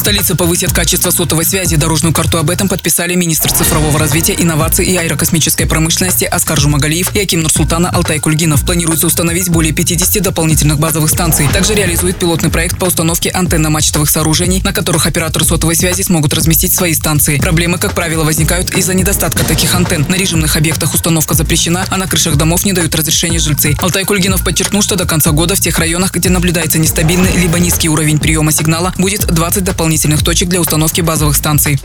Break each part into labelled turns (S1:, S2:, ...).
S1: Столица повысит качество сотовой связи. Дорожную карту об этом подписали министр цифрового развития, инноваций и аэрокосмической промышленности Аскар Жумагалиев и Аким Нурсултана Алтай Кульгинов. Планируется установить более 50 дополнительных базовых станций. Также реализует пилотный проект по установке антенно-мачтовых сооружений, на которых операторы сотовой связи смогут разместить свои станции. Проблемы, как правило, возникают из-за недостатка таких антенн. На режимных объектах установка запрещена, а на крышах домов не дают разрешения жильцы. Алтай Кульгинов подчеркнул, что до конца года в тех районах, где наблюдается нестабильный либо низкий уровень приема сигнала, будет 20 дополнительных дополнительных точек для установки базовых станций.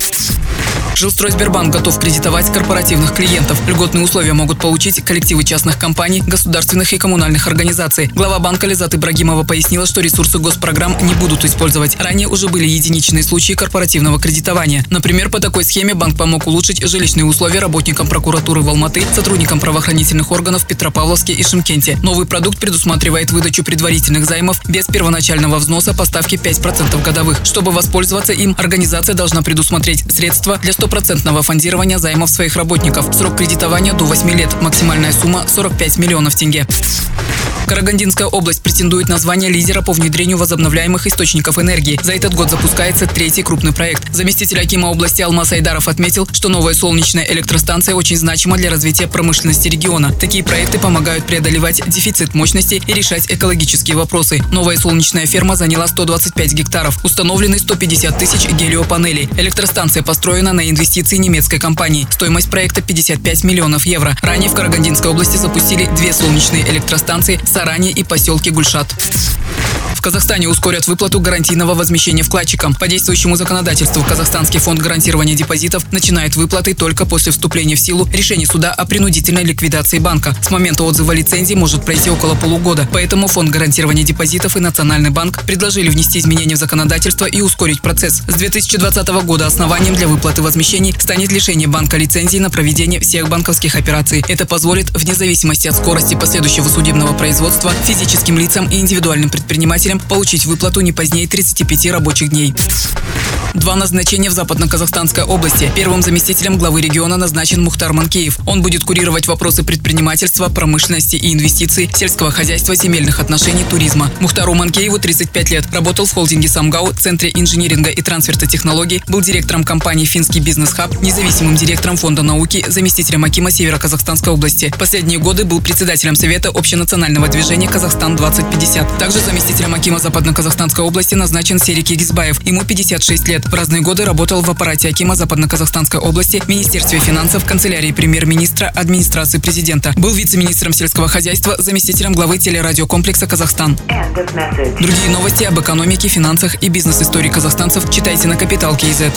S1: Жилстрой Сбербанк готов кредитовать корпоративных клиентов. Льготные условия могут получить коллективы частных компаний, государственных и коммунальных организаций. Глава банка Лизат Ибрагимова пояснила, что ресурсы госпрограмм не будут использовать. Ранее уже были единичные случаи корпоративного кредитования. Например, по такой схеме банк помог улучшить жилищные условия работникам прокуратуры в Алматы, сотрудникам правоохранительных органов в Петропавловске и Шимкенте. Новый продукт предусматривает выдачу предварительных займов без первоначального взноса по ставке 5% годовых. Чтобы воспользоваться воспользоваться им, организация должна предусмотреть средства для стопроцентного фондирования займов своих работников. Срок кредитования до 8 лет. Максимальная сумма 45 миллионов тенге. Карагандинская область претендует на звание лидера по внедрению возобновляемых источников энергии. За этот год запускается третий крупный проект. Заместитель Акима области Алмаз Айдаров отметил, что новая солнечная электростанция очень значима для развития промышленности региона. Такие проекты помогают преодолевать дефицит мощности и решать экологические вопросы. Новая солнечная ферма заняла 125 гектаров. Установлены 150 тысяч гелиопанелей. Электростанция построена на инвестиции немецкой компании. Стоимость проекта 55 миллионов евро. Ранее в Карагандинской области запустили две солнечные электростанции с Саране и поселке Гульшат. Казахстане ускорят выплату гарантийного возмещения вкладчикам. По действующему законодательству Казахстанский фонд гарантирования депозитов начинает выплаты только после вступления в силу решения суда о принудительной ликвидации банка. С момента отзыва лицензии может пройти около полугода. Поэтому фонд гарантирования депозитов и Национальный банк предложили внести изменения в законодательство и ускорить процесс. С 2020 года основанием для выплаты возмещений станет лишение банка лицензии на проведение всех банковских операций. Это позволит, вне зависимости от скорости последующего судебного производства, физическим лицам и индивидуальным предпринимателям потребителям получить выплату не позднее 35 рабочих дней. Два назначения в Западно-Казахстанской области. Первым заместителем главы региона назначен Мухтар Манкеев. Он будет курировать вопросы предпринимательства, промышленности и инвестиций, сельского хозяйства, земельных отношений, туризма. Мухтару Манкееву 35 лет. Работал в холдинге «Самгау», Центре инжиниринга и трансферта технологий, был директором компании «Финский бизнес-хаб», независимым директором Фонда науки, заместителем Акима Северо-Казахстанской области. Последние годы был председателем Совета общенационального движения «Казахстан-2050». Также заместителем Акима Западно-Казахстанской области назначен Серик Егизбаев. Ему 56 лет. В разные годы работал в аппарате Акима Западно-Казахстанской области, Министерстве финансов, канцелярии премьер-министра, администрации президента. Был вице-министром сельского хозяйства, заместителем главы телерадиокомплекса «Казахстан». Другие новости об экономике, финансах и бизнес-истории казахстанцев читайте на Капитал Киезет.